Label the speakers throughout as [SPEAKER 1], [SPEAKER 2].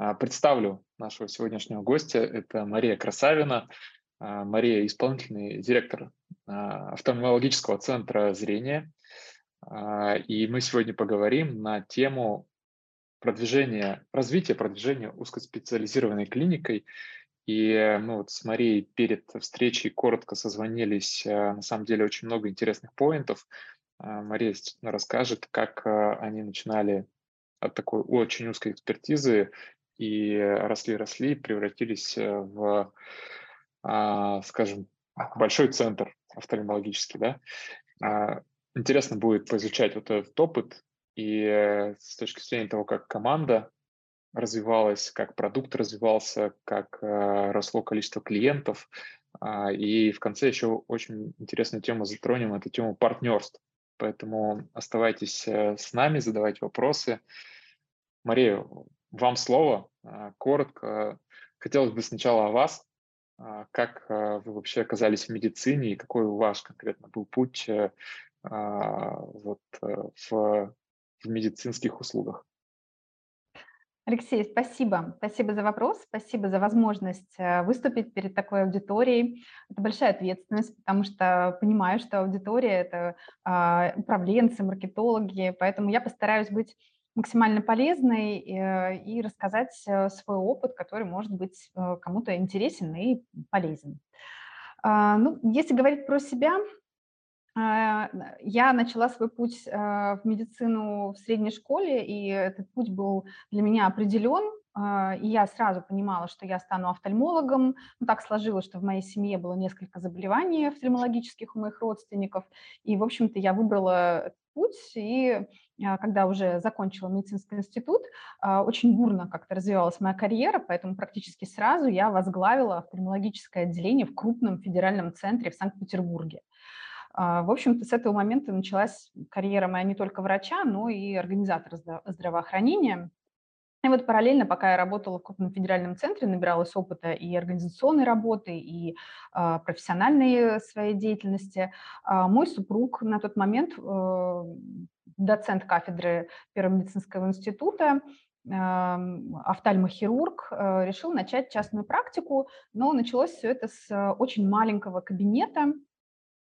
[SPEAKER 1] А, представлю нашего сегодняшнего гостя. Это Мария Красавина. А, Мария – исполнительный директор а, офтальмологического центра зрения. И мы сегодня поговорим на тему продвижения, развития продвижения узкоспециализированной клиникой. И мы вот с Марией перед встречей коротко созвонились. На самом деле очень много интересных поинтов. Мария расскажет, как они начинали от такой очень узкой экспертизы и росли-росли, превратились э, в, а, скажем, большой центр офтальмологический, да. А, интересно будет поизучать вот этот опыт и э, с точки зрения того, как команда развивалась, как продукт развивался, как э, росло количество клиентов. А, и в конце еще очень интересную тему затронем, это тему партнерств. Поэтому оставайтесь с нами, задавайте вопросы. Мария, вам слово. А, коротко. Хотелось бы сначала о вас. А, как а, вы вообще оказались в медицине и какой у вас конкретно был путь э, вот, э, в, в медицинских услугах?
[SPEAKER 2] Алексей, спасибо. Спасибо за вопрос, спасибо за возможность э, выступить перед такой аудиторией. Это большая ответственность, потому что понимаю, что аудитория – это управленцы, маркетологи, поэтому я постараюсь быть максимально полезной э, и рассказать э, свой опыт, который может быть э, кому-то интересен и полезен. А, ну, если говорить про себя, а, я начала свой путь в медицину в средней школе, и этот путь был для меня определен. А, и я сразу понимала, что я стану офтальмологом. Ну, так сложилось, что в моей семье было несколько заболеваний офтальмологических у моих родственников. И, в общем-то, я выбрала путь, и а, когда уже закончила медицинский институт, а, очень бурно как-то развивалась моя карьера, поэтому практически сразу я возглавила офтальмологическое отделение в крупном федеральном центре в Санкт-Петербурге. А, в общем-то, с этого момента началась карьера моя не только врача, но и организатора здравоохранения. И вот параллельно, пока я работала в крупном федеральном центре, набиралась опыта и организационной работы, и э, профессиональной своей деятельности, э, мой супруг на тот момент, э, доцент кафедры Первого медицинского института, офтальмохирург, э, решил начать частную практику, но началось все это с очень маленького кабинета,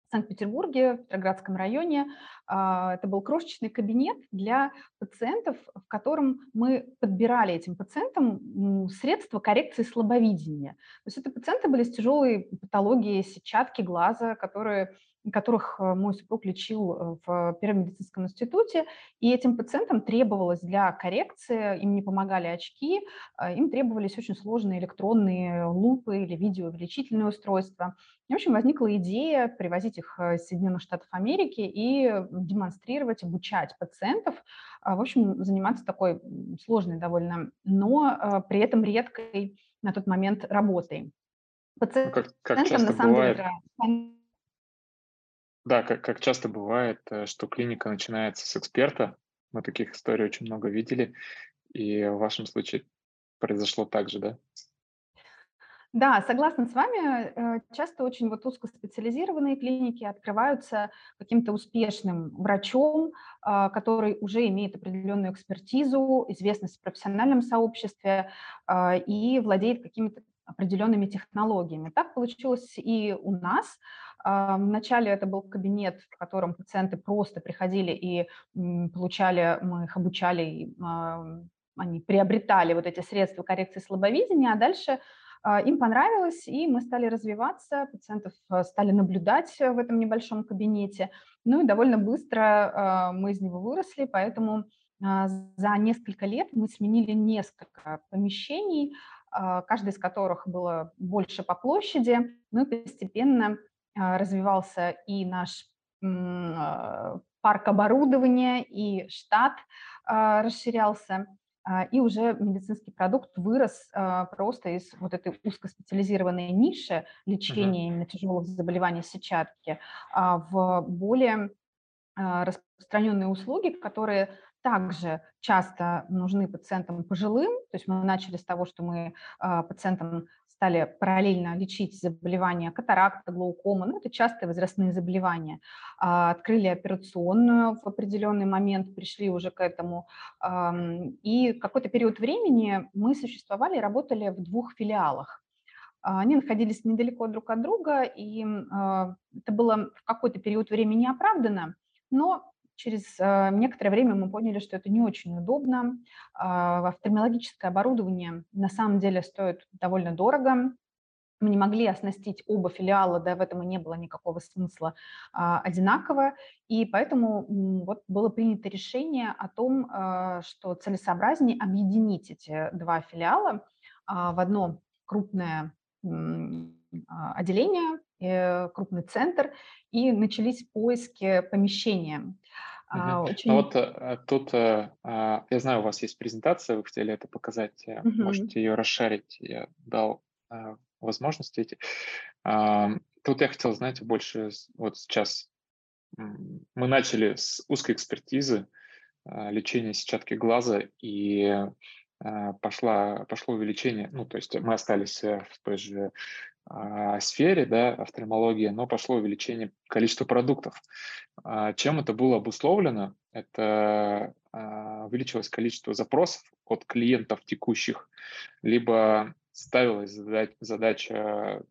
[SPEAKER 2] в Санкт-Петербурге, в Петроградском районе. А, это был крошечный кабинет для пациентов, в котором мы подбирали этим пациентам средства коррекции слабовидения. То есть это пациенты были с тяжелой патологией сетчатки глаза, которые которых э, мой супруг лечил э, в Первом медицинском институте, и этим пациентам требовалось для коррекции, им не помогали очки, а им требовались очень сложные электронные лупы или видеоувеличительные устройства. И, в общем, возникла идея привозить их э, из Соединенных Штатов Америки и демонстрировать, обучать пациентов, в общем, заниматься такой сложной довольно, но при этом редкой на тот момент работой.
[SPEAKER 1] Пациентам, ну, как, как часто на самом бывает... деле, да, как, как часто бывает, э, что клиника начинается с эксперта. Мы таких историй очень много видели. И в вашем случае произошло так же, да?
[SPEAKER 2] Да, согласна с вами. Э, часто очень вот узкоспециализированные клиники открываются каким-то успешным врачом, а, который уже имеет определенную экспертизу, известность в профессиональном сообществе а, и владеет какими-то определенными технологиями. Так получилось и у нас. Вначале это был кабинет, в котором пациенты просто приходили и получали, мы их обучали, и, они приобретали вот эти средства коррекции слабовидения, а дальше а, им понравилось, и мы стали развиваться, пациентов а, стали наблюдать в этом небольшом кабинете, ну и довольно быстро а, мы из него выросли, поэтому за несколько лет мы сменили несколько помещений, каждое из которых было больше по площади, ну и постепенно а, развивался и наш а, парк оборудования, и штат а, расширялся, и уже медицинский продукт вырос просто из вот этой узкоспециализированной ниши лечения именно тяжелых заболеваний сетчатки в более распространенные услуги, которые также часто нужны пациентам пожилым. То есть мы начали с того, что мы пациентам стали параллельно лечить заболевания катаракта, глаукома, ну, это частые возрастные заболевания. А, открыли операционную в определенный момент, пришли уже к этому. И какой-то период времени мы существовали и работали в двух филиалах. А, они находились недалеко друг от друга, и а, это было в какой-то период времени оправдано, но через некоторое время мы поняли, что это не очень удобно. Офтальмологическое оборудование на самом деле стоит довольно дорого. Мы не могли оснастить оба филиала, да, в этом и не было никакого смысла а, одинаково, и поэтому вот было принято решение о том, а, что целесообразнее объединить эти два филиала а, в одно крупное а, отделение, э, крупный центр, и начались поиски помещения.
[SPEAKER 1] А, очень... Ну вот э, тут, э, а, я знаю, у вас есть презентация, вы хотели это показать, угу. можете ее расшарить, я дал возможности эти. Тут я хотел, знаете, больше вот сейчас мы начали с узкой экспертизы лечения сетчатки глаза, и пошла, пошло увеличение, ну, то есть мы остались э, в той же сфере, да, офтальмологии, но пошло увеличение количества продуктов. А, чем это было обусловлено? Это увеличилось количество запросов от клиентов текущих, либо ставилась задача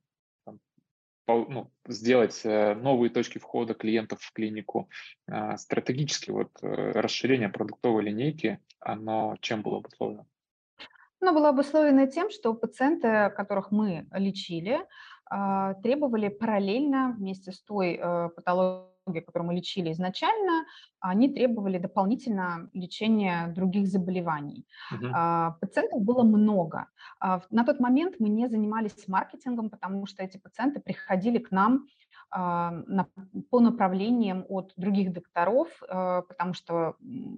[SPEAKER 1] ну, сделать э, новые точки входа клиентов в клинику. Стратегически вот э, расширение продуктовой линейки, оно чем было обусловлено?
[SPEAKER 2] Оно было обусловлено тем, что пациенты, которых мы лечили, а, требовали параллельно вместе с той э, патологией, которую мы лечили изначально, они требовали дополнительно лечения других заболеваний. Угу. Пациентов было много. А, на тот момент мы не занимались маркетингом, потому что эти пациенты приходили к нам по направлениям от других докторов, э, потому что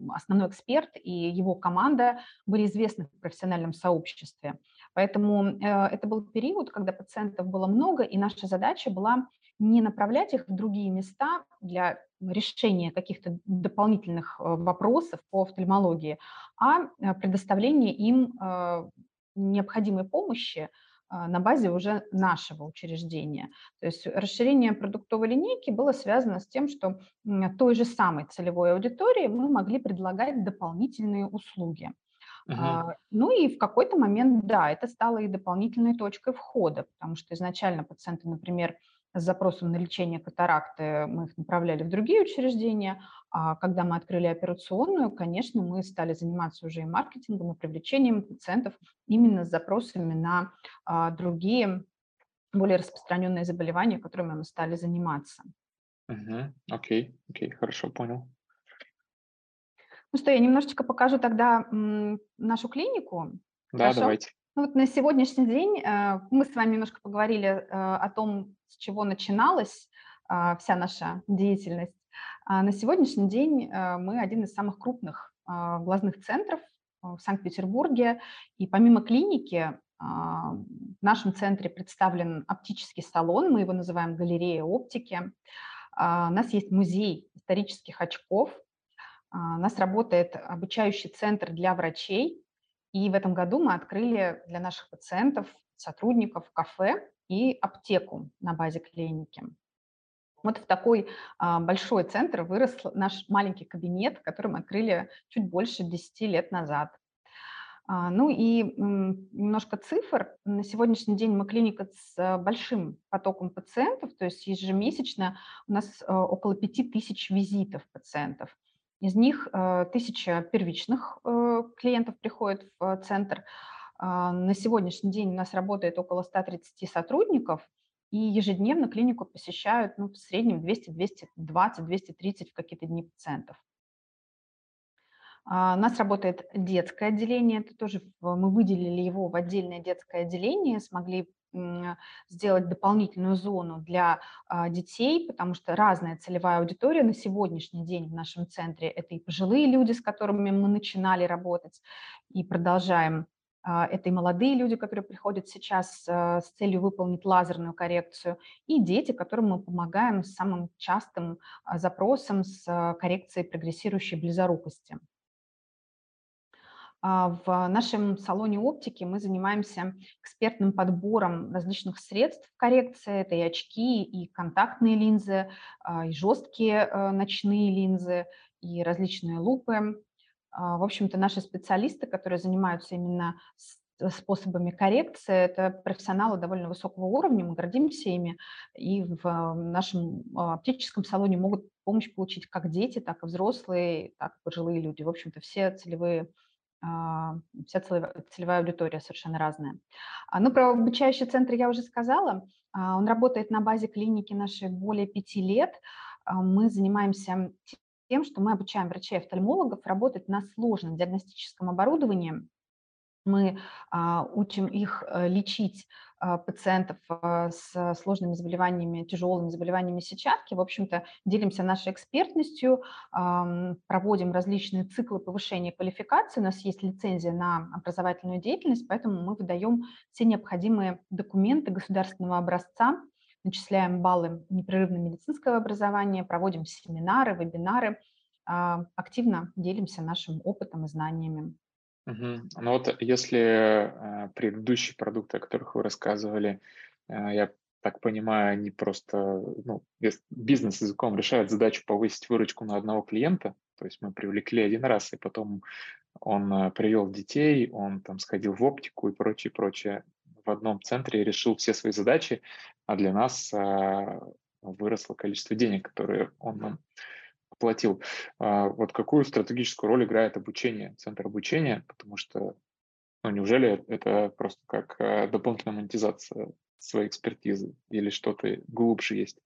[SPEAKER 2] основной эксперт и его команда были известны в профессиональном сообществе. Поэтому э, это был период, когда пациентов было много, и наша задача была не направлять их в другие места для решения каких-то дополнительных э, вопросов по офтальмологии, а предоставление им необходимой помощи а, на базе уже нашего учреждения. То есть расширение продуктовой линейки было связано с тем, что той же самой целевой аудитории мы могли предлагать дополнительные услуги. Uh-huh. Ну и в какой-то момент, да, это стало и дополнительной точкой входа, потому что изначально пациенты, например, с запросом на лечение катаракты мы их направляли в другие учреждения, а когда мы открыли операционную, конечно, мы стали заниматься уже и маркетингом, и привлечением пациентов именно с запросами на а, другие более распространенные заболевания, которыми мы стали заниматься.
[SPEAKER 1] Угу. Окей, окей, хорошо, понял.
[SPEAKER 2] Ну что, я немножечко покажу тогда нашу клинику.
[SPEAKER 1] Да, Хорошо? давайте.
[SPEAKER 2] Ну вот на сегодняшний день э, мы с вами немножко поговорили э, о том, с чего начиналась э, вся наша деятельность. А на сегодняшний день мы один из самых крупных глазных центров в Санкт-Петербурге. И помимо клиники в нашем центре представлен оптический салон, мы его называем галерея оптики. У нас есть музей исторических очков. У нас работает обучающий центр для врачей, и в этом году мы открыли для наших пациентов, сотрудников кафе и аптеку на базе клиники. Вот в такой а, большой центр вырос наш маленький кабинет, который мы открыли чуть больше 10 лет назад. А, ну и немножко цифр. На сегодняшний день мы клиника с большим потоком пациентов, то есть ежемесячно у нас а, около 5000 визитов пациентов. Из них э, тысяча первичных э, клиентов приходит в э, центр. А, на сегодняшний день у нас работает около 130 сотрудников, и ежедневно клинику посещают ну, в среднем 200, 220, 230 в какие-то дни пациентов. А, у нас работает детское отделение, это тоже мы выделили его в отдельное детское отделение, смогли сделать дополнительную зону для а, детей, потому что разная целевая аудитория на сегодняшний день в нашем центре – это и пожилые люди, с которыми мы начинали работать и продолжаем а, это и молодые люди, которые приходят сейчас а, с целью выполнить лазерную коррекцию, и дети, которым мы помогаем с самым частым запросом с коррекцией прогрессирующей близорукости. А, в нашем салоне оптики мы занимаемся экспертным подбором различных средств коррекции. Это и очки, и контактные линзы, а, и жесткие э, ночные линзы, и различные лупы. А, в общем-то, наши специалисты, которые занимаются именно способами коррекции, это профессионалы довольно высокого уровня, мы гордимся ими, и в нашем оптическом салоне могут помощь получить как дети, так и взрослые, так и пожилые люди. В общем-то, все целевые вся целевая аудитория совершенно разная. А, ну, про обучающий центр я уже сказала. А, он работает на базе клиники нашей более пяти лет. Мы занимаемся тем, что мы обучаем врачей-офтальмологов работать на сложном диагностическом оборудовании, мы а, учим их э, лечить а, пациентов а, с сложными заболеваниями, тяжелыми заболеваниями сетчатки. В общем-то, делимся нашей экспертностью, проводим различные циклы повышения квалификации. У нас есть лицензия на образовательную деятельность, поэтому мы выдаем все необходимые документы государственного образца, начисляем баллы непрерывного медицинского образования, проводим семинары, вебинары, активно делимся нашим опытом и знаниями.
[SPEAKER 1] Мгм. Ну вот если э, предыдущие продукты, о которых вы рассказывали, э, я так понимаю, они просто, ну, бизнес-языком решают задачу повысить выручку на одного клиента, то есть мы привлекли один раз, и потом он э, привел детей, он там сходил в оптику и прочее, прочее в одном центре и решил все свои задачи, а для нас э, выросло количество денег, которые он нам платил. А, вот какую стратегическую роль играет обучение, центр обучения, потому что, ну, неужели это просто как э, дополнительная монетизация своей экспертизы или что-то глубже есть?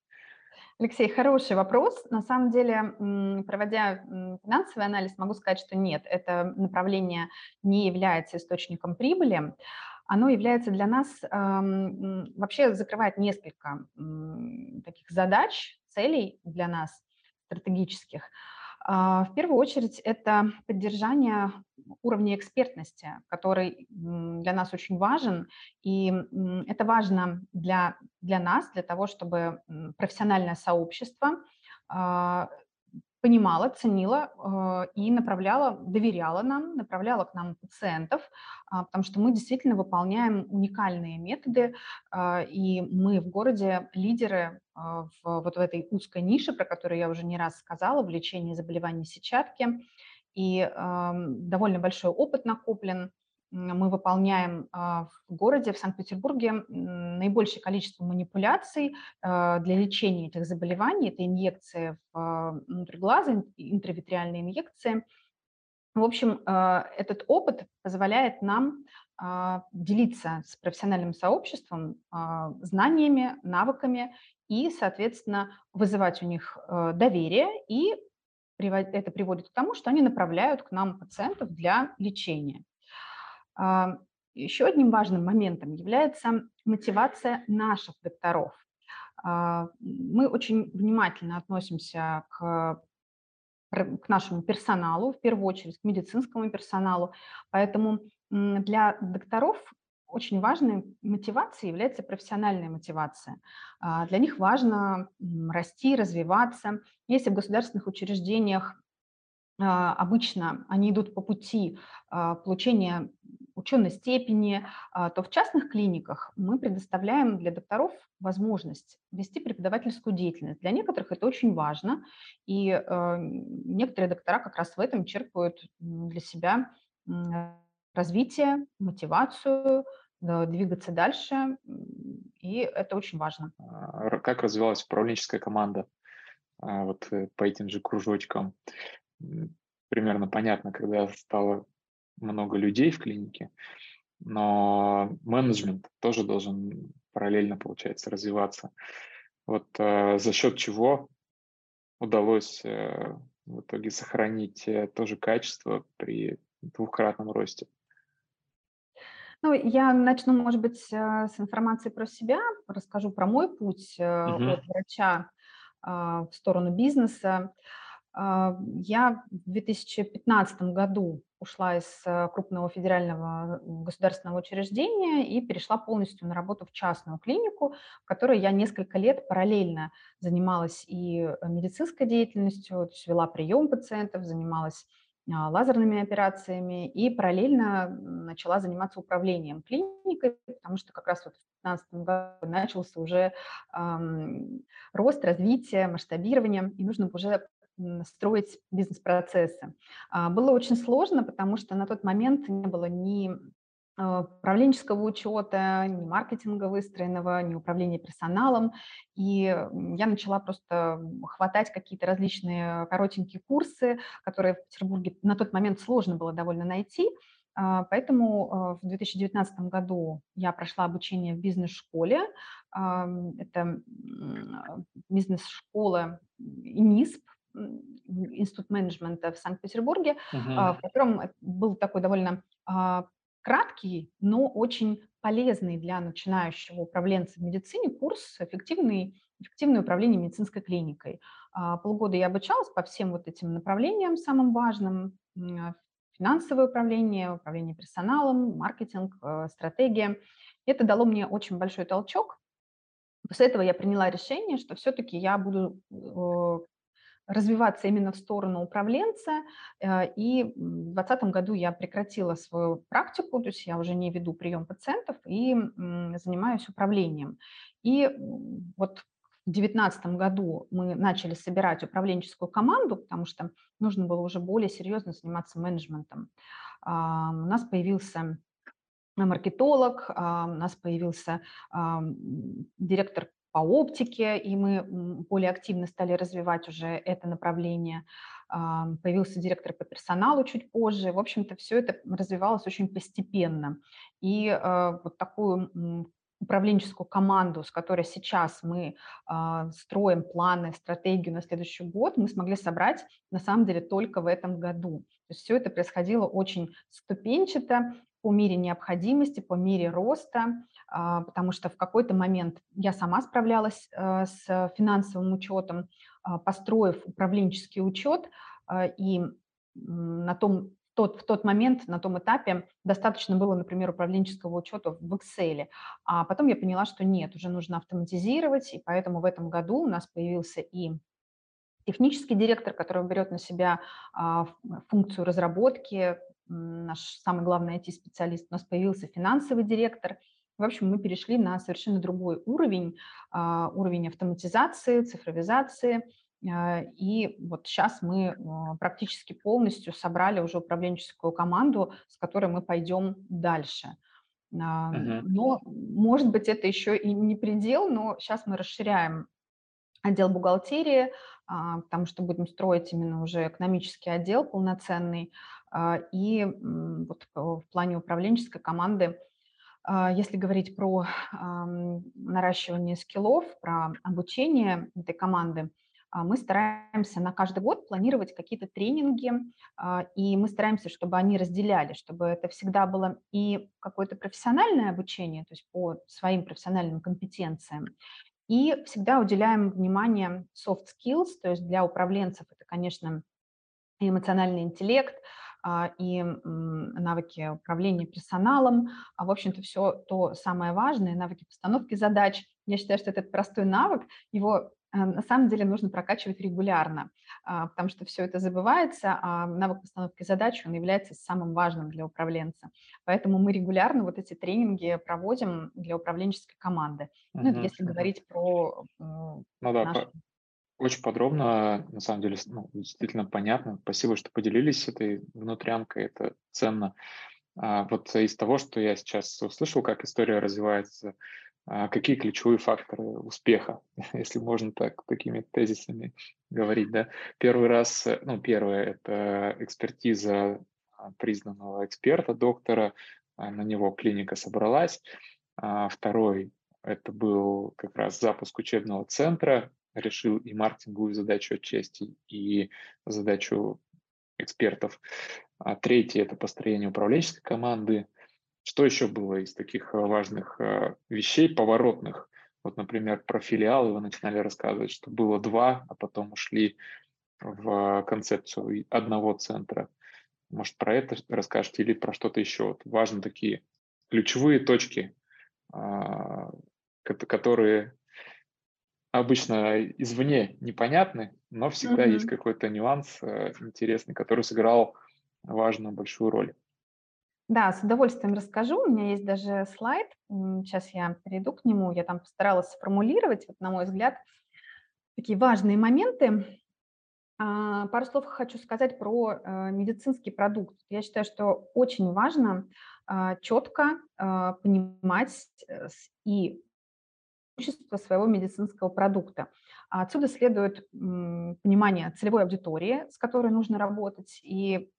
[SPEAKER 2] Алексей, хороший вопрос. На самом деле, проводя финансовый анализ, могу сказать, что нет, это направление не является источником прибыли. Оно является для нас, вообще закрывает несколько таких задач, целей для нас стратегических. А, в первую очередь это поддержание уровня экспертности, который для нас очень важен, и это важно для, для нас, для того, чтобы профессиональное сообщество а, понимала, ценила э, и направляла, доверяла нам, направляла к нам пациентов, а, потому что мы действительно выполняем уникальные методы, а, и мы в городе лидеры а, в вот в этой узкой нише, про которую я уже не раз сказала, в лечении заболеваний сетчатки, и довольно большой опыт накоплен мы выполняем а, в городе, в Санкт-Петербурге, наибольшее количество манипуляций а, для лечения этих заболеваний. Это инъекции внутрь глаза, интравитреальные инъекции. В общем, а, этот опыт позволяет нам делиться с профессиональным сообществом знаниями, навыками и, соответственно, вызывать у них доверие, и это приводит к тому, что они направляют к нам пациентов для лечения. А, Еще одним важным моментом является мотивация наших докторов. А, мы очень внимательно относимся к, к нашему персоналу, в первую очередь к медицинскому персоналу, поэтому для докторов очень важной мотивацией является профессиональная мотивация. А, для них важно расти, развиваться. Если в государственных учреждениях обычно они идут по пути получения ученой степени, а, то в частных клиниках мы предоставляем для докторов возможность вести преподавательскую деятельность. Для некоторых это очень важно, и э, некоторые доктора как раз в этом черпают для себя развитие, мотивацию, двигаться дальше, и это очень важно.
[SPEAKER 1] А, как развивалась управленческая команда а, вот э, по этим же кружочкам? Примерно понятно, когда стало много людей в клинике, но менеджмент тоже должен параллельно, получается, развиваться. Вот э, за счет чего удалось э, в итоге сохранить э, тоже качество при двухкратном росте?
[SPEAKER 2] Ну, я начну, может быть, э, с информации про себя, расскажу про мой путь угу. от врача а, в сторону бизнеса. А, я в 2015 году ушла из э, крупного федерального государственного учреждения и перешла полностью на работу в частную клинику, в которой я несколько лет параллельно занималась и э, медицинской деятельностью, то есть вела прием пациентов, занималась лазерными операциями и параллельно начала заниматься управлением клиникой, потому что как раз вот в 2015 году начался уже эм, рост, развитие, масштабирование, и нужно уже строить бизнес-процессы. А, было очень сложно, потому что на тот момент не было ни а, управленческого учета, ни маркетинга выстроенного, ни управления персоналом. И я начала просто хватать какие-то различные коротенькие курсы, которые в Петербурге на тот момент сложно было довольно найти. А, поэтому в 2019 году я прошла обучение в бизнес-школе. Это бизнес-школа ИНИСП, институт менеджмента в Санкт-Петербурге, uh-huh. в котором был такой довольно а, краткий, но очень полезный для начинающего управленца в медицине курс «Эффективный, «Эффективное управление медицинской клиникой». А, полгода я обучалась по всем вот этим направлениям, самым важным, финансовое управление, управление персоналом, маркетинг, э, стратегия. Это дало мне очень большой толчок. После этого я приняла решение, что все-таки я буду э, развиваться именно в сторону управленца. Э, и в 2020 году я прекратила свою практику, то есть я уже не веду прием пациентов и занимаюсь управлением. И вот в 2019 году мы начали собирать управленческую команду, потому что нужно было уже более серьезно заниматься менеджментом. А, у нас появился маркетолог, а, у нас появился директор по оптике, и мы более активно стали развивать уже это направление. Появился директор по персоналу чуть позже. В общем-то, все это развивалось очень постепенно. И э, вот такую управленческую команду, с которой сейчас мы э, строим планы, стратегию на следующий год, мы смогли собрать на самом деле только в этом году. То есть все это происходило очень ступенчато, по мере необходимости, по мере роста, а, потому что в какой-то момент я сама справлялась э, с финансовым учетом, а, построив управленческий учет, а, и на том, тот, в тот момент, на том этапе достаточно было, например, управленческого учета в Excel. А потом я поняла, что нет, уже нужно автоматизировать, и поэтому в этом году у нас появился и технический директор, который берет на себя функцию разработки, наш самый главный IT-специалист, у нас появился финансовый директор – в общем, мы перешли на совершенно другой уровень, а, уровень автоматизации, цифровизации. А, и вот сейчас мы а, практически полностью собрали уже управленческую команду, с которой мы пойдем дальше. Uh-huh. Но, может быть, это еще и не предел, но сейчас мы расширяем отдел бухгалтерии, потому что будем строить именно уже экономический отдел полноценный. И вот в плане управленческой команды а, если говорить про наращивание скиллов, про обучение этой команды, а, мы стараемся на каждый год планировать какие-то тренинги, а, и мы стараемся, чтобы они разделяли, чтобы это всегда было и какое-то профессиональное обучение, то есть по своим профессиональным компетенциям, и всегда уделяем внимание soft skills, то есть для управленцев это, конечно, эмоциональный интеллект, а, и навыки управления персоналом, а, в общем-то, все то самое важное, навыки постановки задач. Я считаю, что этот простой навык, его а, на самом деле нужно прокачивать регулярно, потому что все это забывается, а навык постановки задач, он является самым важным для управленца. Поэтому мы регулярно вот эти тренинги проводим для управленческой команды. Ну, это если говорить про
[SPEAKER 1] ну, да, нашу очень подробно, на самом деле, ну, действительно понятно. Спасибо, что поделились этой внутрянкой, это ценно. А вот из того, что я сейчас услышал, как история развивается, а какие ключевые факторы успеха, если можно так такими тезисами говорить, да? Первый раз, ну, первое – это экспертиза а, признанного эксперта, доктора, а, на него клиника собралась. Второй – это был как раз запуск учебного центра, решил и маркетинговую задачу отчасти, и задачу экспертов. А третье – это построение управленческой команды. Что еще было из таких э, важных э, вещей, поворотных? Вот, например, про филиалы вы начинали рассказывать, что было два, а потом ушли в концепцию одного центра. Может, про это расскажете или про что-то еще? Вот важны такие ключевые точки, а, которые обычно извне непонятны, но всегда mm-hmm. есть какой-то нюанс э, интересный, который сыграл важную, большую роль.
[SPEAKER 2] Да, с удовольствием расскажу. У меня есть даже слайд. Сейчас я перейду к нему. Я там постаралась сформулировать, вот, на мой взгляд, такие важные моменты. А, пару слов хочу сказать про э, медицинский продукт. Я считаю, что очень важно а, четко а, понимать э, и преимущества своего медицинского продукта. Отсюда следует понимание целевой аудитории, с которой нужно работать, и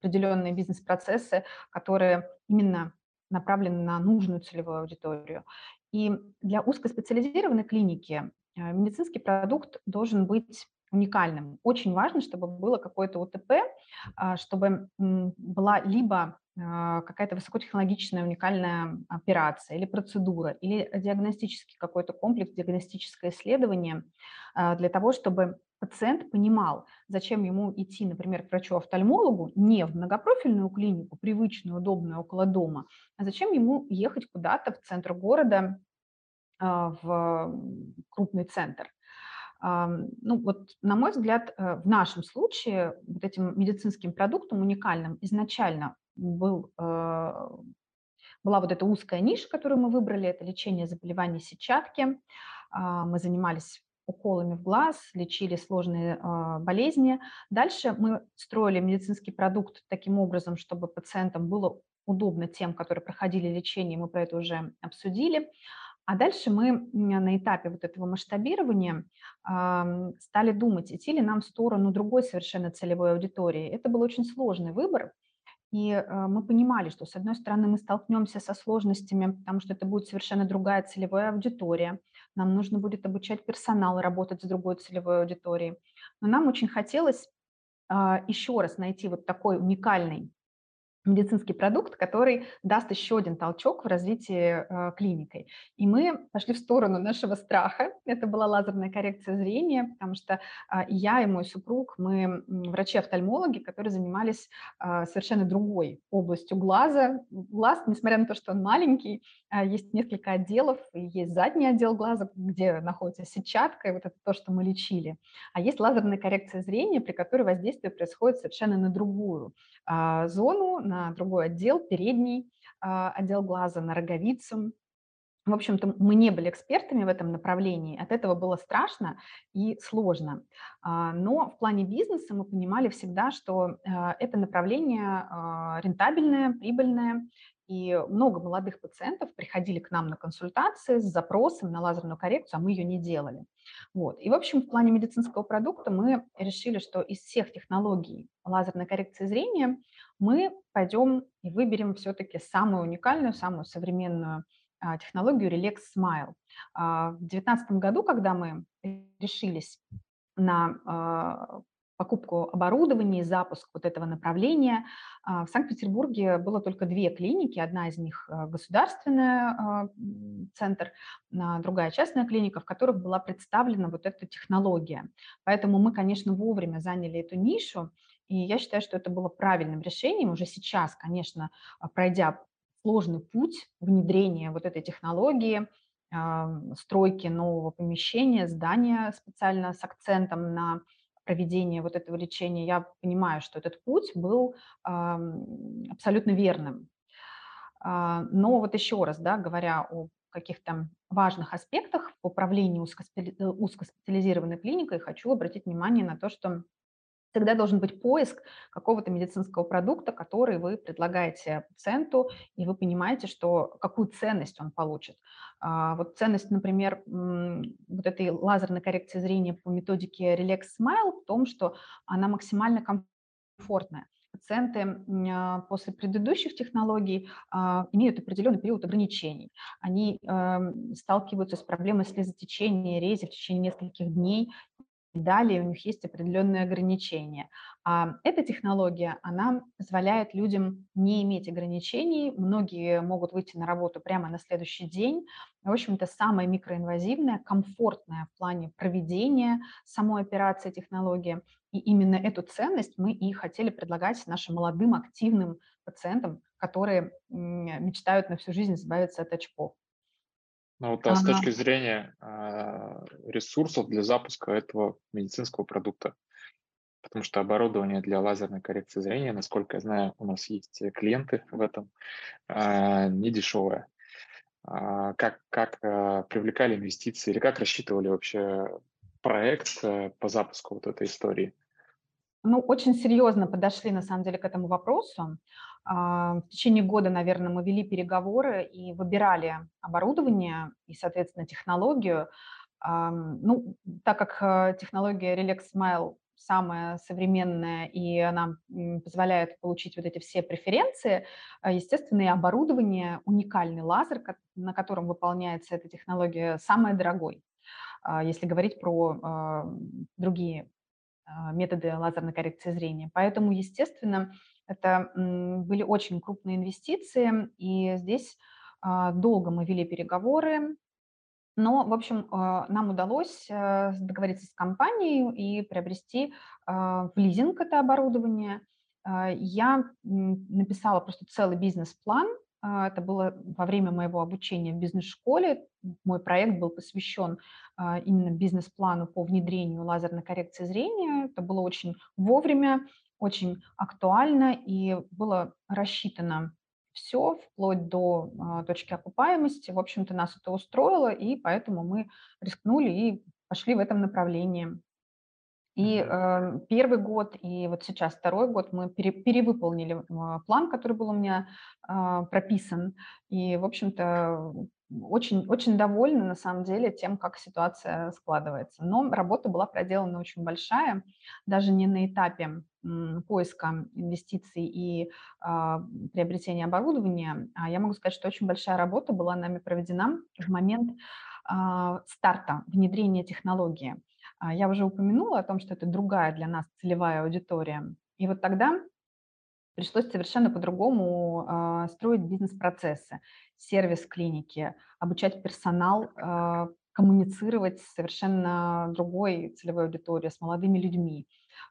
[SPEAKER 2] определенные бизнес-процессы, которые именно направлены на нужную целевую аудиторию. И для узкоспециализированной клиники э, медицинский продукт должен быть уникальным. Очень важно, чтобы было какое-то УТП, а, чтобы была либо а, какая-то высокотехнологичная уникальная операция или процедура, или диагностический какой-то комплекс, диагностическое исследование а, для того, чтобы пациент понимал, зачем ему идти, например, к врачу-офтальмологу не в многопрофильную клинику, привычную, удобную, около дома, а зачем ему ехать куда-то в центр города, в крупный центр. Ну вот, на мой взгляд, э, в нашем случае вот этим медицинским продуктом уникальным изначально был, э, была вот эта узкая ниша, которую мы выбрали, это лечение заболеваний сетчатки. А, мы занимались уколами в глаз, лечили сложные а, болезни. Дальше мы строили медицинский продукт таким образом, чтобы пациентам было удобно тем, которые проходили лечение, мы про это уже обсудили. А дальше мы на этапе вот этого масштабирования стали думать, идти ли нам в сторону другой совершенно целевой аудитории. Это был очень сложный выбор, и э, мы понимали, что, с одной стороны, мы столкнемся со сложностями, потому что это будет совершенно другая целевая аудитория. Нам нужно будет обучать персонал работать с другой целевой аудиторией. Но нам очень хотелось а, еще раз найти вот такой уникальный медицинский продукт, который даст еще один толчок в развитии э, клиникой. И мы пошли в сторону нашего страха. Это была лазерная коррекция зрения, потому что э, я и мой супруг, мы врачи-офтальмологи, которые занимались э, совершенно другой областью глаза. Глаз, несмотря на то, что он маленький, э, есть несколько отделов. Есть задний отдел глаза, где находится сетчатка, и вот это то, что мы лечили. А есть лазерная коррекция зрения, при которой воздействие происходит совершенно на другую зону, на другой отдел, передний а, отдел глаза, на роговицу. В общем-то, мы не были экспертами в этом направлении, от этого было страшно и сложно. А, но в плане бизнеса мы понимали всегда, что а, это направление рентабельное, прибыльное, и много молодых пациентов приходили к нам на консультации с запросом на лазерную коррекцию, а мы ее не делали. Вот. И, в общем, в плане медицинского продукта мы решили, что из всех технологий лазерной коррекции зрения мы пойдем и выберем все-таки самую уникальную, самую современную а, технологию Relax Smile. А, в 2019 году, когда мы решились на а, покупку оборудования и запуск вот этого направления. А, в Санкт-Петербурге было только две клиники, одна из них э, государственная а, центр, другая частная клиника, в которых была представлена вот эта технология. Поэтому мы, конечно, вовремя заняли эту нишу, и я считаю, что это было правильным решением. Уже сейчас, конечно, а, пройдя сложный путь внедрения вот этой технологии, стройки нового помещения, здания специально с акцентом на проведения вот этого лечения, я понимаю, что этот путь был абсолютно верным. А, но вот еще раз, да, говоря о каких-то важных аспектах в управлении узкоспециализированной клиникой, хочу обратить внимание на то, что Тогда должен быть поиск какого-то медицинского продукта, который вы предлагаете пациенту, и вы понимаете, что какую ценность он получит. А, вот ценность, например, вот этой лазерной коррекции зрения по методике Relax Smile в том, что она максимально комфортная. Пациенты а, после предыдущих технологий а, имеют определенный период ограничений. Они эм, сталкиваются с проблемой слезотечения, рези в течение нескольких дней, далее у них есть определенные ограничения. А эта технология, она позволяет людям не иметь ограничений. Многие могут выйти на работу прямо на следующий день. В общем-то, самая микроинвазивная, комфортная в плане проведения самой операции технологии. И именно эту ценность мы и хотели предлагать нашим молодым, активным пациентам, которые мечтают на всю жизнь избавиться от очков.
[SPEAKER 1] Ну вот а с точки зрения а, ресурсов для запуска этого медицинского продукта, потому что оборудование для лазерной коррекции зрения, насколько я знаю, у нас есть клиенты в этом, а, не дешевое. А, как, как привлекали инвестиции или как рассчитывали вообще проект э, по запуску вот этой истории?
[SPEAKER 2] Ну, очень серьезно подошли, на самом деле, к этому вопросу. В течение года, наверное, мы вели переговоры и выбирали оборудование и, соответственно, технологию. Ну, так как э, технология Relax Smile самая современная, и она позволяет получить вот эти все преференции. А, естественно, и оборудование, уникальный лазер, на котором выполняется эта технология, самый дорогой, а, если говорить про а, другие методы лазерной коррекции зрения. Поэтому, естественно, это были очень крупные инвестиции, и здесь долго мы вели переговоры, но, в общем, а, нам удалось э, договориться с компанией и приобрести а, в лизинг это оборудование. А, я написала просто целый бизнес-план. Это было во время моего обучения в бизнес-школе. Мой проект был посвящен именно бизнес-плану по внедрению лазерной коррекции зрения. Это было очень вовремя, очень актуально и было рассчитано все, вплоть до а, точки окупаемости. В общем-то, нас это устроило, и поэтому мы рискнули и пошли в этом направлении. И э, первый год, и вот сейчас второй год мы пере, перевыполнили э, план, который был у меня э, прописан. И, в общем-то, очень, очень довольна на самом деле тем, как ситуация складывается. Но работа была проделана очень большая, даже не на этапе поиска инвестиций и а, приобретения оборудования. А я могу сказать, что очень большая работа была нами проведена в момент а, старта внедрения технологии. Я уже упомянула о том, что это другая для нас целевая аудитория. И вот тогда пришлось совершенно по-другому э, строить бизнес-процессы, сервис клиники, обучать персонал, э, коммуницировать с совершенно другой целевой аудиторией, с молодыми людьми.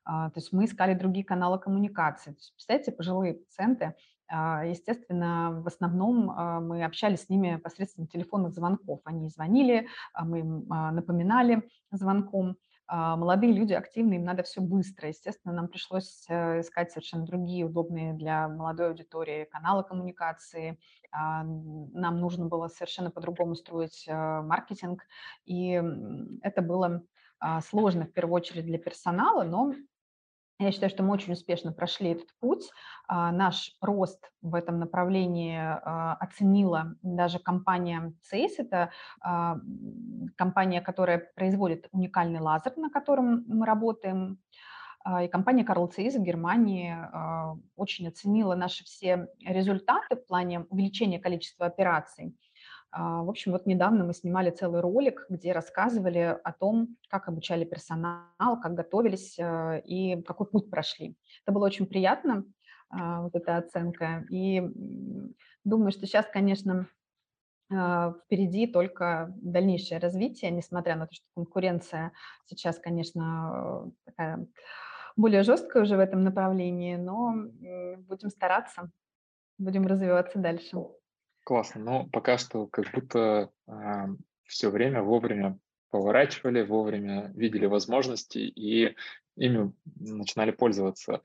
[SPEAKER 2] Э, то есть мы искали другие каналы коммуникации. То есть, представляете, пожилые пациенты, Естественно, в основном мы общались с ними посредством телефонных звонков. Они звонили, мы им напоминали звонком. А, молодые люди активны, им надо все быстро. Естественно, нам пришлось э, искать совершенно другие удобные для молодой аудитории каналы коммуникации. А, нам нужно было совершенно по-другому строить э, маркетинг. И это было а, сложно в первую очередь для персонала, но я считаю, что мы очень успешно прошли этот путь. А, наш рост в этом направлении а, оценила даже компания CES. Это а, компания, которая производит уникальный лазер, на котором мы работаем. И компания Carl Zeiss в Германии очень оценила наши все результаты в плане увеличения количества операций. А, в общем, вот недавно мы снимали целый ролик, где рассказывали о том, как обучали персонал, как готовились э, и какой путь прошли. Это было очень приятно, а, вот эта оценка. И думаю, что сейчас, конечно, а, впереди только дальнейшее развитие, несмотря на то, что конкуренция сейчас, конечно, такая более жесткая уже в этом направлении, но будем стараться, будем развиваться дальше.
[SPEAKER 1] Классно. Но пока что как будто э, все время вовремя поворачивали, вовремя видели возможности и ими начинали пользоваться.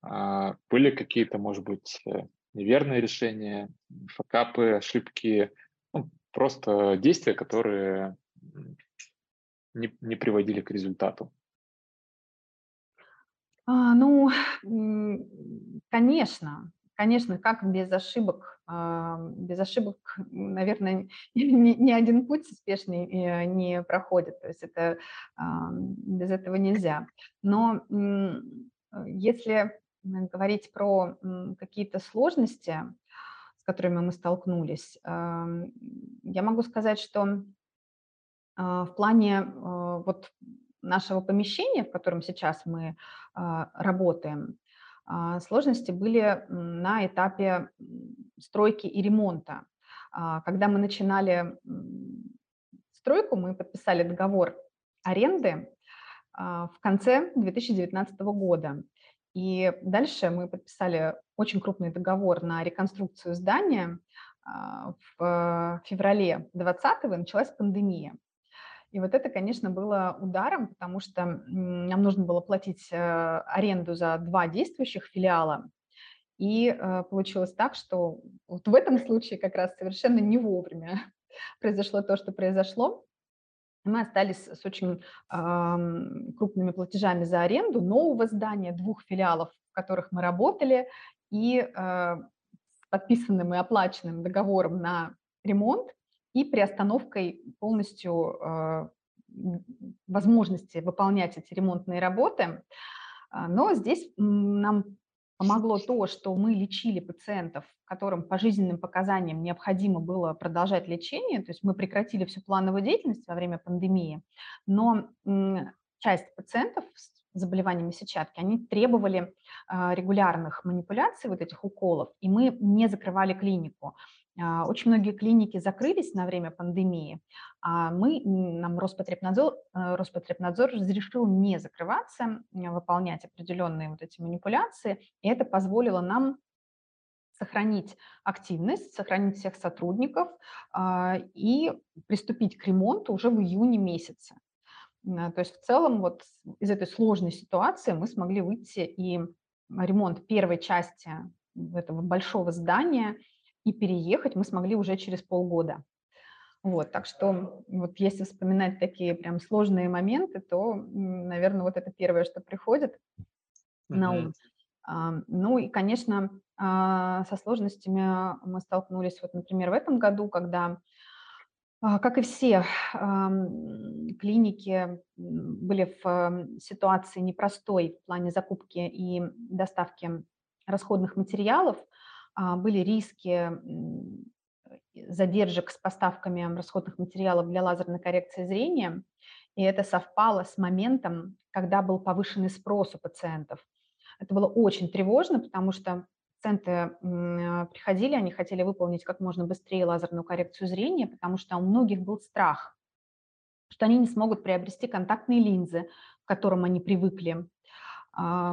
[SPEAKER 1] А, были какие-то, может быть, э, неверные решения, факапы, ошибки, ну, просто действия, которые не, не приводили к результату?
[SPEAKER 2] А, ну, конечно, конечно, как без ошибок без ошибок, наверное, ни, один путь успешный э, не проходит. То есть это без этого нельзя. Но если говорить про какие-то сложности, с которыми мы столкнулись, я могу сказать, что а, в плане а, вот нашего помещения, в котором сейчас мы а, работаем, сложности были на этапе стройки и ремонта. А, когда мы начинали стройку, мы подписали договор аренды а, в конце 2019 года. И дальше мы подписали очень крупный договор на реконструкцию здания. В феврале 2020 началась пандемия. И вот это, конечно, было ударом, потому что нам нужно было платить э, аренду за два действующих филиала. И э, получилось так, что вот в этом случае как раз совершенно не вовремя произошло то, что произошло. Мы остались с очень крупными платежами за аренду нового здания, двух филиалов, в которых мы работали, и э, подписанным и оплаченным договором на ремонт и приостановкой полностью э, возможности выполнять эти ремонтные работы. А, но здесь нам помогло то, что мы лечили пациентов, которым по жизненным показаниям необходимо было продолжать лечение, то есть мы прекратили всю плановую деятельность во время пандемии, но часть пациентов с заболеваниями сетчатки, они требовали а, регулярных манипуляций, вот этих уколов, и мы не закрывали клинику. А, очень многие клиники закрылись на время пандемии, а мы, нам Роспотребнадзор, э, Роспотребнадзор разрешил не закрываться, выполнять определенные вот эти манипуляции, и это позволило нам сохранить активность, сохранить всех сотрудников а, и приступить к ремонту уже в июне месяце. То есть в целом вот из этой сложной ситуации мы смогли выйти и ремонт первой части этого большого здания и переехать мы смогли уже через полгода. Вот, так что вот если вспоминать такие прям сложные моменты, то, наверное, вот это первое, что приходит mm-hmm. на ум. А, ну и, конечно, а, со сложностями мы столкнулись, вот, например, в этом году, когда, а, как и все клиники, были в ситуации непростой в плане закупки и доставки расходных материалов, были риски задержек с поставками расходных материалов для лазерной коррекции зрения, и это совпало с моментом, когда был повышенный спрос у пациентов. Это было очень тревожно, потому что пациенты приходили, они хотели выполнить как можно быстрее лазерную коррекцию зрения, потому что у многих был страх, что они не смогут приобрести контактные линзы, к которым они привыкли.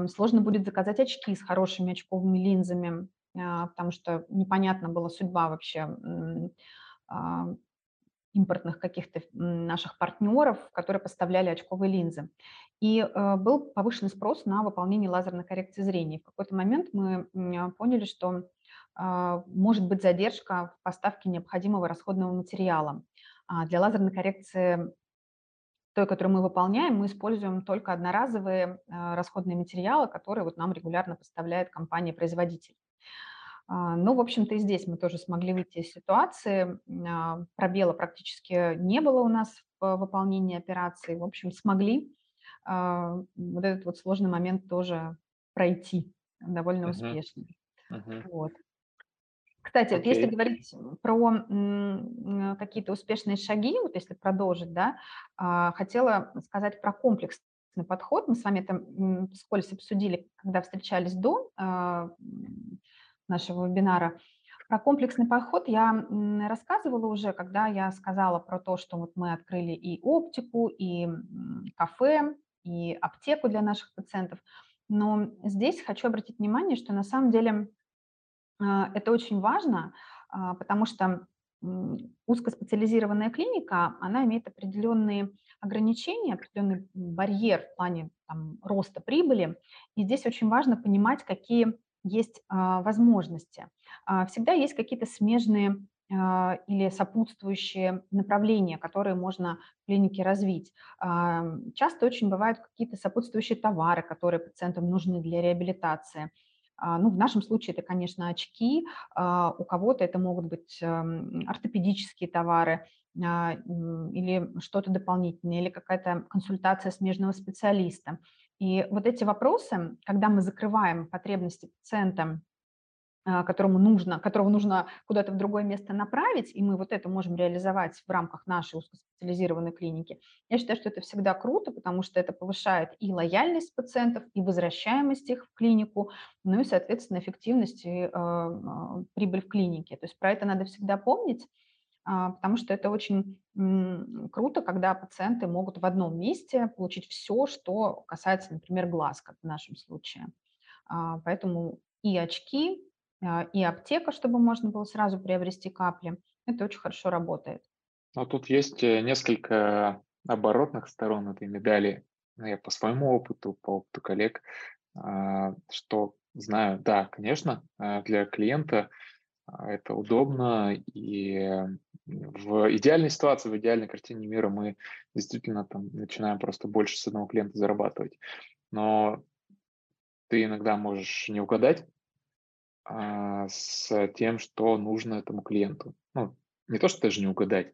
[SPEAKER 2] Сложно будет заказать очки с хорошими очковыми линзами, а, потому что непонятна была судьба вообще а, импортных каких-то наших партнеров, которые поставляли очковые линзы. И э, был повышенный спрос на выполнение лазерной коррекции зрения. В какой-то момент мы поняли, что а, может быть задержка в поставке необходимого расходного материала. Для лазерной коррекции той, которую мы выполняем, мы используем только одноразовые расходные материалы, которые вот нам регулярно поставляет компания-производитель. А, ну, в общем-то, и здесь мы тоже смогли выйти из ситуации. А, пробела практически не было у нас в выполнении операции. В общем, смогли а, вот этот вот сложный момент тоже пройти довольно успешно. Uh-huh. Вот. Кстати, okay. вот если говорить про какие-то успешные шаги, вот если продолжить, да, хотела сказать про комплексный подход. Мы с вами это вскользь обсудили, когда встречались до нашего вебинара. Про комплексный подход я рассказывала уже, когда я сказала про то, что вот мы открыли и оптику, и кафе, и аптеку для наших пациентов. Но здесь хочу обратить внимание, что на самом деле а, это очень важно, а, потому что узкоспециализированная клиника, она имеет определенные ограничения, определенный барьер в плане там, роста прибыли. И здесь очень важно понимать, какие есть а, возможности. А, всегда есть какие-то смежные а, или сопутствующие направления, которые можно в клинике развить. Часто очень бывают какие-то сопутствующие товары, которые пациентам нужны для реабилитации. Ну, в нашем случае это, конечно, очки, у кого-то это могут быть ортопедические товары или что-то дополнительное, или какая-то консультация смежного специалиста. И вот эти вопросы, когда мы закрываем потребности пациента, а, которому нужно, которого нужно куда-то в другое место направить, и мы вот это можем реализовать в рамках нашей узкоспециализированной клиники, я считаю, что это всегда круто, потому что это повышает и лояльность пациентов, и возвращаемость их в клинику, ну и, соответственно, эффективность и э, прибыль в клинике. То есть про это надо всегда помнить, а, потому что это очень круто, когда пациенты могут в одном месте получить все, что касается, например, глаз, как в нашем случае. А, поэтому и очки, а, и аптека, чтобы можно было сразу приобрести капли, это очень хорошо работает.
[SPEAKER 1] Но тут есть э, несколько оборотных сторон этой медали, ну, я по своему опыту, по опыту коллег, а, что знаю, да, конечно, а, для клиента это удобно, и в идеальной ситуации, в идеальной картине мира мы действительно там начинаем просто больше с одного клиента зарабатывать. Но ты иногда можешь не угадать а, с тем, что нужно этому клиенту. Ну, не то, что даже не угадать,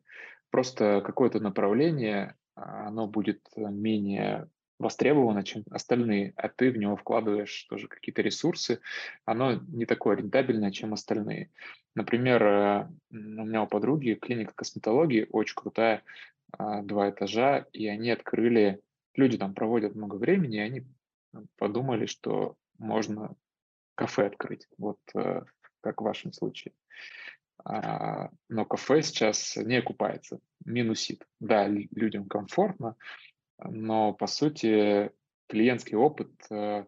[SPEAKER 1] просто какое-то направление, оно будет менее востребовано, чем остальные, а ты в него вкладываешь тоже какие-то ресурсы, оно не такое рентабельное, чем остальные. Например, э, у меня у подруги клиника косметологии очень крутая, а, два этажа, и они открыли, люди там проводят много времени, и они подумали, что можно кафе открыть, вот э, как в вашем случае. А, но кафе сейчас не окупается, минусит. Да, людям комфортно, но по сути клиентский опыт э,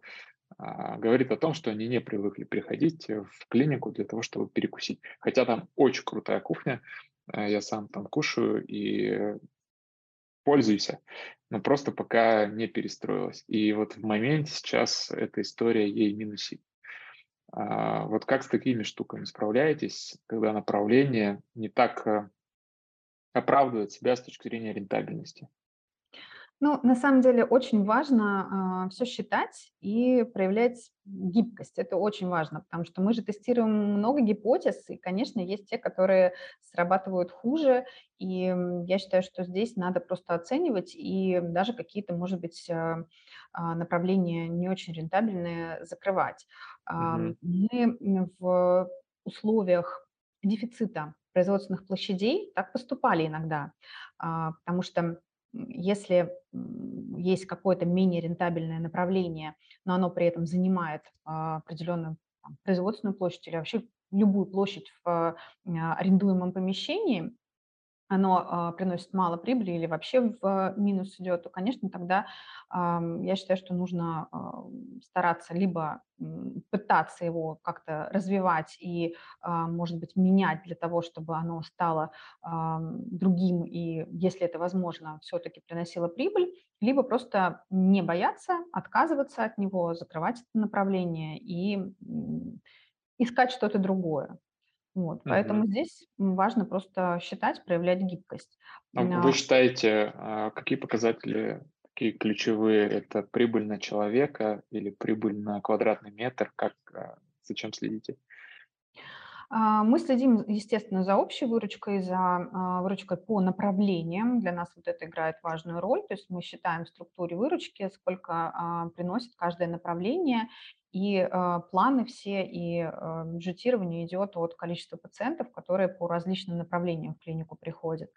[SPEAKER 1] а, говорит о том, что они не привыкли приходить в клинику для того, чтобы перекусить. Хотя там очень крутая кухня, э, я сам там кушаю и пользуюсь, но просто пока не перестроилась. И вот в моменте сейчас эта история ей минусит. А, вот как с такими штуками справляетесь, когда направление не так э, оправдывает себя с точки зрения рентабельности?
[SPEAKER 2] Ну, на самом деле очень важно, а, всё считать и проявлять гибкость. Это очень важно, потому что мы же тестируем много гипотез, и, конечно, есть те, которые срабатывают хуже. И, я считаю, что здесь надо просто оценивать и даже какие-то, может быть, а, направления не очень рентабельные закрывать.
[SPEAKER 1] Мгм.
[SPEAKER 2] мы в условиях дефицита производственных площадей так поступали иногда, потому что если есть какое-то менее рентабельное направление, но оно при этом занимает а, определенную производственную площадь или вообще любую площадь в а, арендуемом помещении, оно а, приносит мало прибыли или вообще в минус идет, то, конечно, тогда я считаю, что нужно стараться либо пытаться его как-то развивать и, а, может быть, менять для того, чтобы оно стало другим и, если это возможно, все-таки приносило прибыль, либо просто не бояться, отказываться от него, закрывать это направление и искать что-то другое. Вот, поэтому здесь важно просто считать, проявлять гибкость.
[SPEAKER 1] А вы
[SPEAKER 2] А,
[SPEAKER 1] считаете, а, какие показатели такие ключевые? Это прибыль на человека или прибыль на квадратный метр? Как, а, за чем следите?
[SPEAKER 2] Мы следим, естественно, за общей выручкой, за выручкой по направлениям. Для нас вот это играет важную роль. То есть мы считаем в структуре выручки, сколько приносит каждое направление, и э, планы все, и э, бюджетирование идет от количества пациентов, которые по различным направлениям в клинику приходят.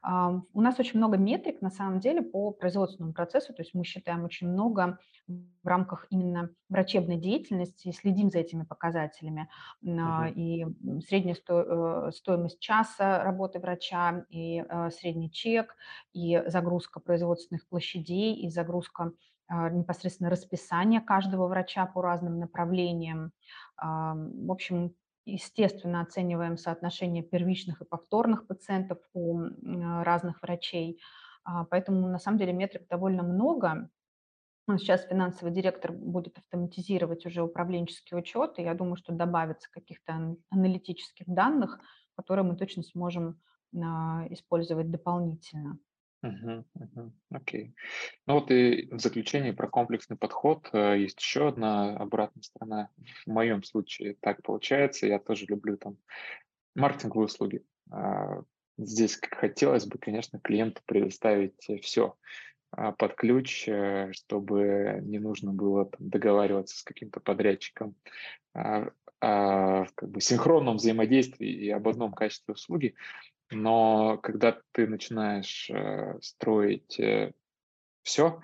[SPEAKER 2] Ам, У нас очень много метрик, на самом деле, по производственному процессу, то есть мы считаем очень много в рамках именно врачебной деятельности следим за этими показателями.
[SPEAKER 1] Мгм.
[SPEAKER 2] И средняя сто- э, стоимость часа работы врача, и э, средний чек, и загрузка производственных площадей, и загрузка непосредственно расписание каждого врача по разным направлениям. В общем, естественно, оцениваем соотношение первичных и повторных пациентов у а, разных врачей. А, Поэтому на самом деле метрик довольно много. Ну, Сейчас финансовый директор будет автоматизировать уже управленческий учет, и я думаю, что добавится каких-то ан- аналитических данных, которые мы точно сможем а, использовать дополнительно.
[SPEAKER 1] Мгм. Мгм. Окей. Ну вот и в заключение про комплексный подход э, есть еще одна обратная сторона. В моем случае так получается. Я тоже люблю там маркетинговые услуги. А, Здесь как хотелось бы, конечно, клиенту предоставить все под ключ, э, чтобы не нужно было там договариваться с каким-то подрядчиком а, о как бы синхронном взаимодействии и об одном качестве услуги. Но когда ты начинаешь э, строить все,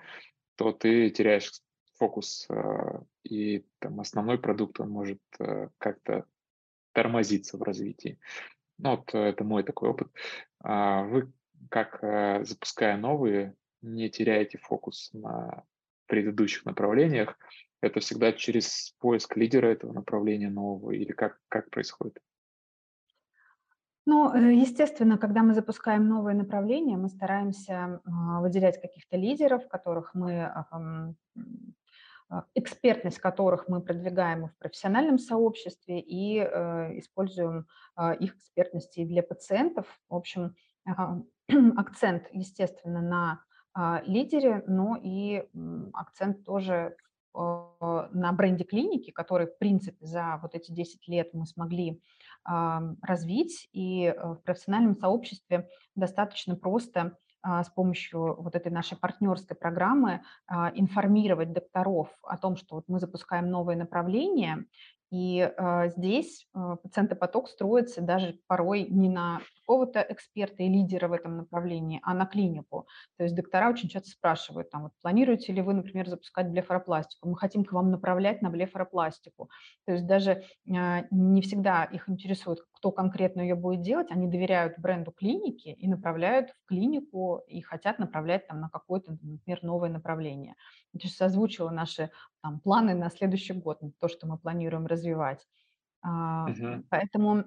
[SPEAKER 1] то ты теряешь фокус, э, и там основной продукт, он может э, как-то тормозиться в развитии. Ну, вот э, это мой такой опыт. А вы, как э, запуская новые, не теряете фокус на предыдущих направлениях? Это всегда через поиск лидера этого направления нового или как, как происходит?
[SPEAKER 2] Ну, э, естественно, когда мы запускаем новые направления, мы стараемся а, выделять каких-то лидеров, которых мы а, экспертность которых мы продвигаем в профессиональном сообществе и э, используем их экспертности для пациентов. В общем, акцент, естественно, на лидере, но и акцент тоже на бренде клиники, который, в принципе, за вот эти 10 лет мы смогли развить, и э, в профессиональном сообществе достаточно просто а, с помощью вот этой нашей партнерской программы а, информировать докторов о том, что вот мы запускаем новые направления, и э, здесь э, пациентопоток строится даже порой не на какого-то эксперта и лидера в этом направлении, а на клинику. То есть доктора очень часто спрашивают, там, вот, планируете ли вы, например, запускать блефаропластику? Мы хотим к вам направлять на блефаропластику. То есть даже э, не всегда их интересует, кто конкретно ее будет делать, они доверяют бренду клиники и направляют в клинику и хотят направлять там на какое-то, например, новое направление. Я сейчас озвучила наши там, планы на следующий год, то, что мы планируем развивать. Uh-huh. Поэтому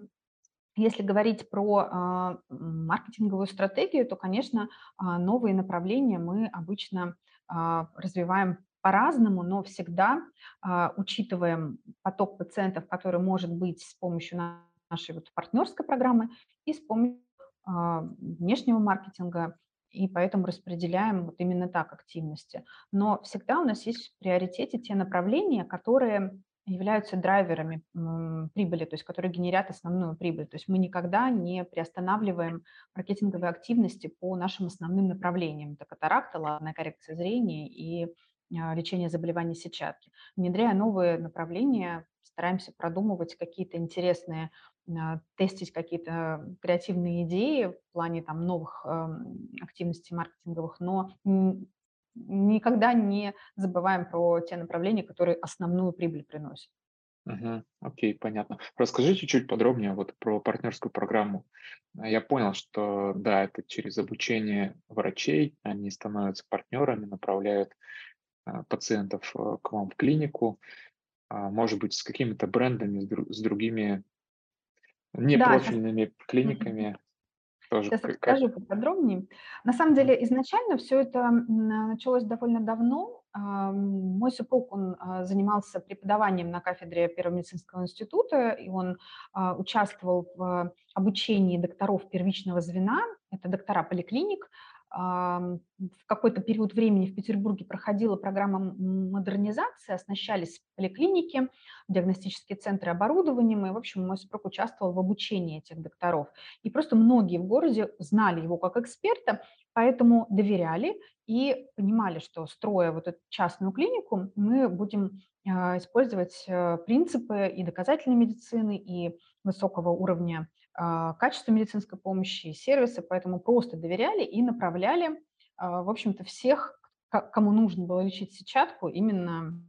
[SPEAKER 2] если говорить про а, маркетинговую стратегию, то, конечно, а, новые направления мы обычно развиваем по-разному, но всегда учитываем поток пациентов, который может быть с помощью нашей вот партнерской программы и с помощью внешнего маркетинга, и поэтому распределяем вот именно так активности. Но всегда у нас есть в приоритете те направления, которые являются драйверами прибыли, то есть которые генерят основную прибыль. То есть мы никогда не приостанавливаем маркетинговые активности по нашим основным направлениям. Это катаракта, лазерная коррекция зрения и а, лечение заболеваний сетчатки. Внедряя новые направления, стараемся продумывать какие-то интересные а, тестить какие-то креативные идеи в плане там новых эм, активностей маркетинговых, но никогда не забываем про те направления, которые основную прибыль приносят.
[SPEAKER 1] Угу, окей, понятно. Расскажи чуть-чуть подробнее вот про партнерскую программу. А, я понял, что да, это через обучение врачей, они становятся партнерами, направляют а, пациентов э, к вам в клинику, может быть, с какими-то брендами, с другими Непрофильными
[SPEAKER 2] сейчас...
[SPEAKER 1] клиниками тоже
[SPEAKER 2] Сейчас расскажу поподробнее. На самом деле, изначально все это началось довольно давно. Мой супруг, он а, занимался преподаванием на кафедре Первого медицинского института, и он а, участвовал в обучении докторов первичного звена, это доктора поликлиник, в какой-то период времени в Петербурге проходила программа модернизации, оснащались поликлиники, диагностические центры оборудованием, и, в общем, мой супруг участвовал в обучении этих докторов. И просто многие в городе знали его как эксперта, поэтому доверяли и понимали, что строя вот эту частную клинику, мы будем а, использовать э, принципы и доказательной медицины, и высокого уровня качество медицинской помощи и сервисы, поэтому просто доверяли и направляли, а, в общем-то, всех, кому нужно было лечить сетчатку, именно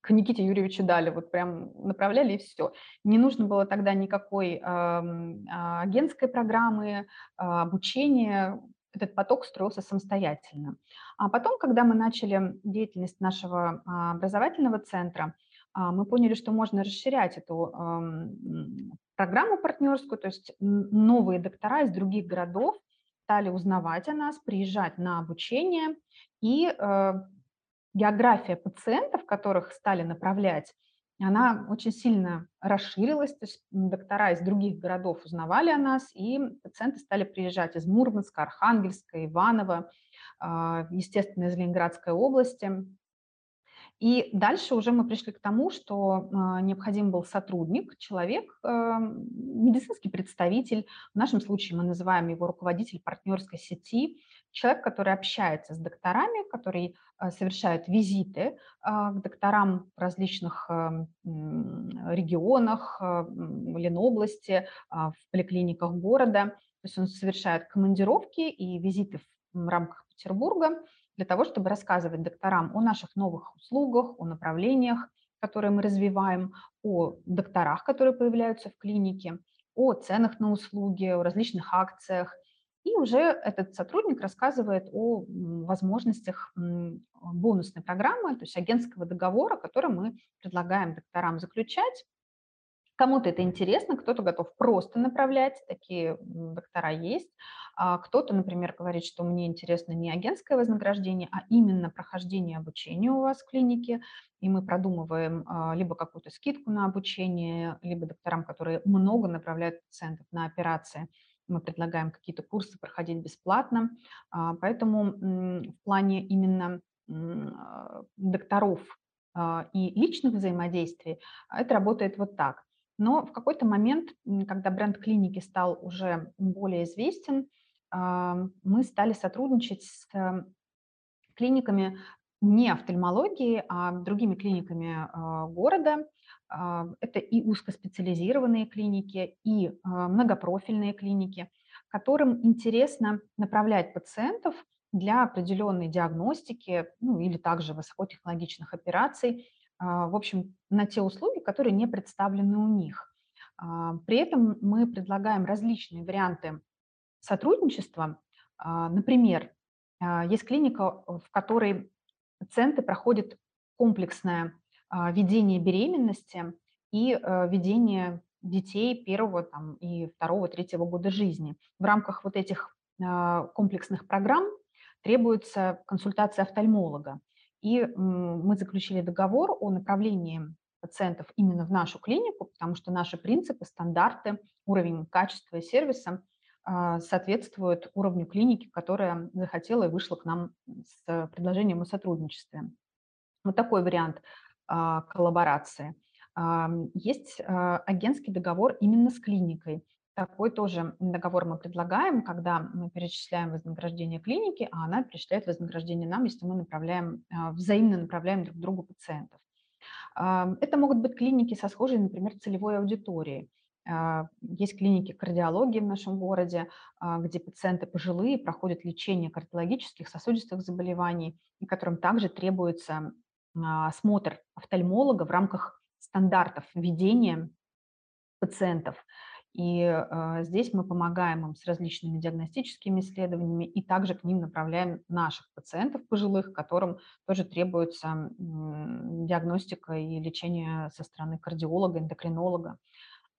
[SPEAKER 2] к Никите Юрьевичу дали, вот прям направляли и все. Не нужно было тогда никакой а, агентской программы, обучения, этот поток строился самостоятельно. А потом, когда мы начали деятельность нашего образовательного центра, мы поняли, что можно расширять эту программу партнерскую, то есть новые доктора из других городов стали узнавать о нас, приезжать на обучение, и э, география пациентов, которых стали направлять, она очень сильно расширилась, то есть доктора из других городов узнавали о нас, и пациенты стали приезжать из Мурманска, Архангельска, Иваново, э, естественно, из Ленинградской области. И дальше уже мы пришли к тому, что а, необходим был сотрудник, человек, а, медицинский представитель, в нашем случае мы называем его руководитель партнерской сети, человек, который общается с докторами, который а, совершает визиты к докторам в различных регионах Ленобласти, в поликлиниках города. То есть он совершает командировки и визиты в рамках Петербурга, для того, чтобы рассказывать докторам о наших новых услугах, о направлениях, которые мы развиваем, о докторах, которые появляются в клинике, о ценах на услуги, о различных акциях. И уже этот сотрудник рассказывает о возможностях бонусной программы, то есть агентского договора, который мы предлагаем докторам заключать Кому-то это интересно, кто-то готов просто направлять, такие доктора есть. А кто-то, например, говорит, что мне интересно не агентское вознаграждение, а именно прохождение обучения у вас в клинике, и мы продумываем а, либо какую-то скидку на обучение, либо докторам, которые много направляют пациентов на операции, мы предлагаем какие-то курсы проходить бесплатно. А, поэтому в плане именно докторов и личных взаимодействий это работает вот так. Но в какой-то момент, когда бренд клиники стал уже более известен, а, мы стали сотрудничать с клиниками не офтальмологии, а другими клиниками а, города. А, это и узкоспециализированные клиники, и многопрофильные клиники, которым интересно направлять пациентов для определенной диагностики ну, или также высокотехнологичных операций в общем, на те услуги, которые не представлены у них. А, при этом мы предлагаем различные варианты сотрудничества. А, например, есть клиника, в которой пациенты проходят комплексное ведение беременности и ведение детей первого там, и второго, третьего года жизни. В рамках вот этих комплексных программ требуется консультация офтальмолога. И мы заключили договор о направлении пациентов именно в нашу клинику, потому что наши принципы, стандарты, уровень качества и сервиса а, соответствуют уровню клиники, которая захотела и вышла к нам с предложением о сотрудничестве. Вот такой вариант а, коллаборации. Есть а, агентский договор именно с клиникой. Такой тоже договор мы предлагаем, когда мы перечисляем вознаграждение клиники, а она перечисляет вознаграждение нам, если мы направляем, а, взаимно направляем друг другу пациентов. А, это могут быть клиники со схожей, например, целевой аудиторией. А, есть клиники кардиологии в нашем городе, где пациенты пожилые проходят лечение кардиологических, сосудистых заболеваний, и которым также требуется осмотр офтальмолога в рамках стандартов ведения пациентов. И э, здесь мы помогаем им с различными диагностическими исследованиями и также к ним направляем наших пациентов пожилых, которым тоже требуется диагностика и лечение со стороны кардиолога, эндокринолога.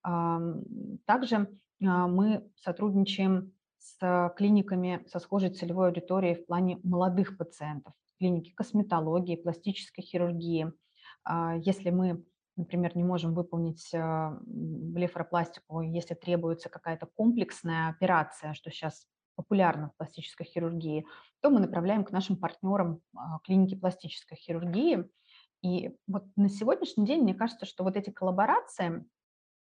[SPEAKER 2] Также э, мы сотрудничаем с клиниками со схожей целевой аудиторией в плане молодых пациентов, клиники косметологии, пластической хирургии. Если мы например, не можем выполнить а, блефаропластику, если требуется какая-то комплексная операция, что сейчас популярно в пластической хирургии, то мы направляем к нашим партнерам а, клиники пластической хирургии. И вот на сегодняшний день мне кажется, что вот эти коллаборации,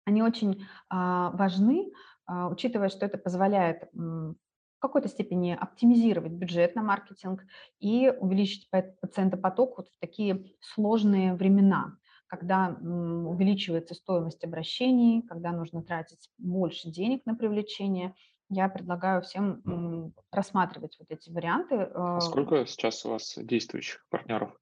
[SPEAKER 2] они очень а, важны, учитывая, что это позволяет в какой-то степени оптимизировать бюджет на маркетинг и увеличить пациентопоток вот в такие сложные времена когда увеличивается стоимость обращений, когда нужно тратить больше денег на привлечение, я предлагаю всем рассматривать вот эти варианты.
[SPEAKER 1] А э, сколько сейчас у вас действующих партнеров?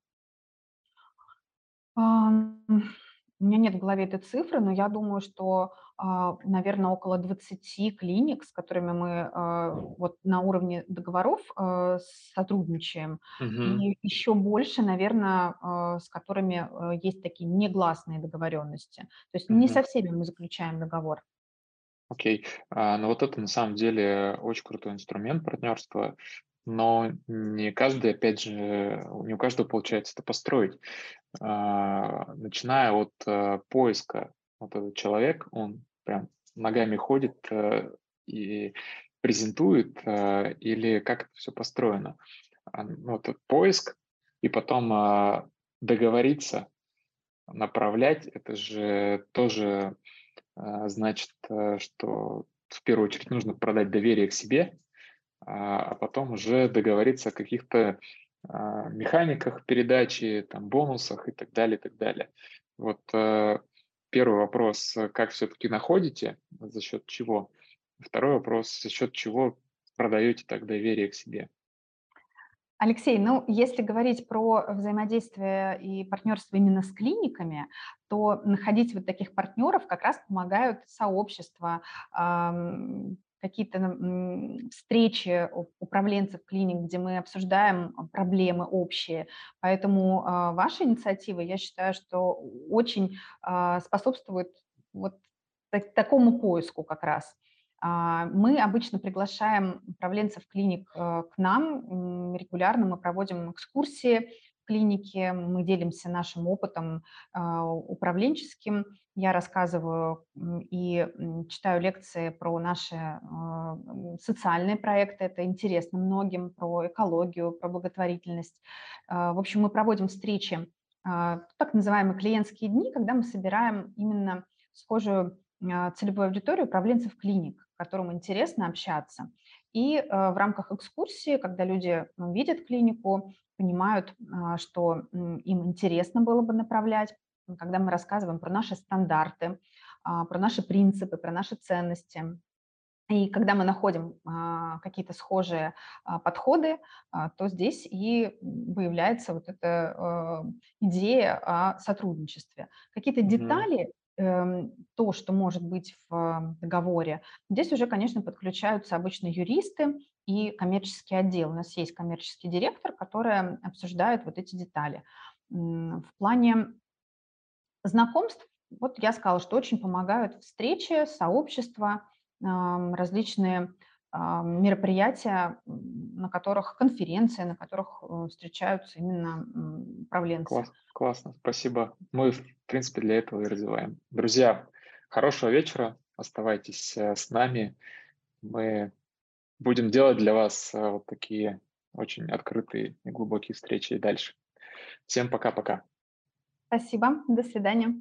[SPEAKER 2] У меня нет в голове этой цифры, но я думаю, что, наверное, около 20 клиник, с которыми мы а, вот на уровне договоров а, сотрудничаем,
[SPEAKER 1] Мгм.
[SPEAKER 2] и еще больше, наверное, с которыми есть такие негласные договоренности. То есть не
[SPEAKER 1] Мгм.
[SPEAKER 2] со всеми мы заключаем договор.
[SPEAKER 1] Окей. А, ну вот это на самом деле очень крутой инструмент партнерства но не каждый, опять же, не у каждого получается это построить. А, начиная от поиска, вот этот человек, он прям ногами ходит э, и презентует, э, или как это все построено. А, ну, вот этот поиск, и потом а, договориться, направлять, это же тоже значит, что в первую очередь нужно продать доверие к себе, а, а потом уже договориться о каких-то механиках передачи, там, бонусах и так далее, и так далее. Вот э, первый вопрос, как все-таки находите, за счет чего? Второй вопрос, за счет чего продаете так доверие к себе?
[SPEAKER 2] Алексей, ну, если говорить про взаимодействие и партнерство именно с клиниками, то находить вот таких партнеров как раз помогают сообщества, какие-то встречи управленцев клиник, где мы обсуждаем а, проблемы общие. Поэтому а, ваша инициатива, я считаю, что очень а, способствует вот так, такому поиску как раз. Мы обычно приглашаем управленцев клиник к нам регулярно, мы проводим экскурсии клинике, мы делимся нашим опытом управленческим, я рассказываю и читаю лекции про наши а, социальные проекты, это интересно многим, про экологию, про благотворительность. А, в общем, мы проводим встречи, а, так называемые клиентские дни, когда мы собираем именно схожую целевую аудиторию управленцев клиник, которым интересно общаться. И в рамках экскурсии, когда люди видят клинику, понимают, что им интересно было бы направлять, когда мы рассказываем про наши стандарты, а, про наши принципы, про наши ценности. И когда мы находим а, какие-то схожие а, подходы, то здесь и выявляется вот эта идея о сотрудничестве. Какие-то детали, то, что может быть в договоре, здесь уже, конечно, подключаются обычно юристы и коммерческий отдел. У нас есть коммерческий директор, который обсуждает вот эти детали. В плане знакомств, вот я сказала, что очень помогают встречи, сообщества, различные мероприятия, на которых конференции, на которых э, встречаются именно управленцы.
[SPEAKER 1] Класс, классно, спасибо. Мы, в принципе, для этого и развиваем. Друзья, хорошего вечера, оставайтесь э, с нами. Мы будем делать для вас э, вот такие очень открытые и глубокие встречи и дальше. Всем пока-пока.
[SPEAKER 2] Спасибо. До свидания.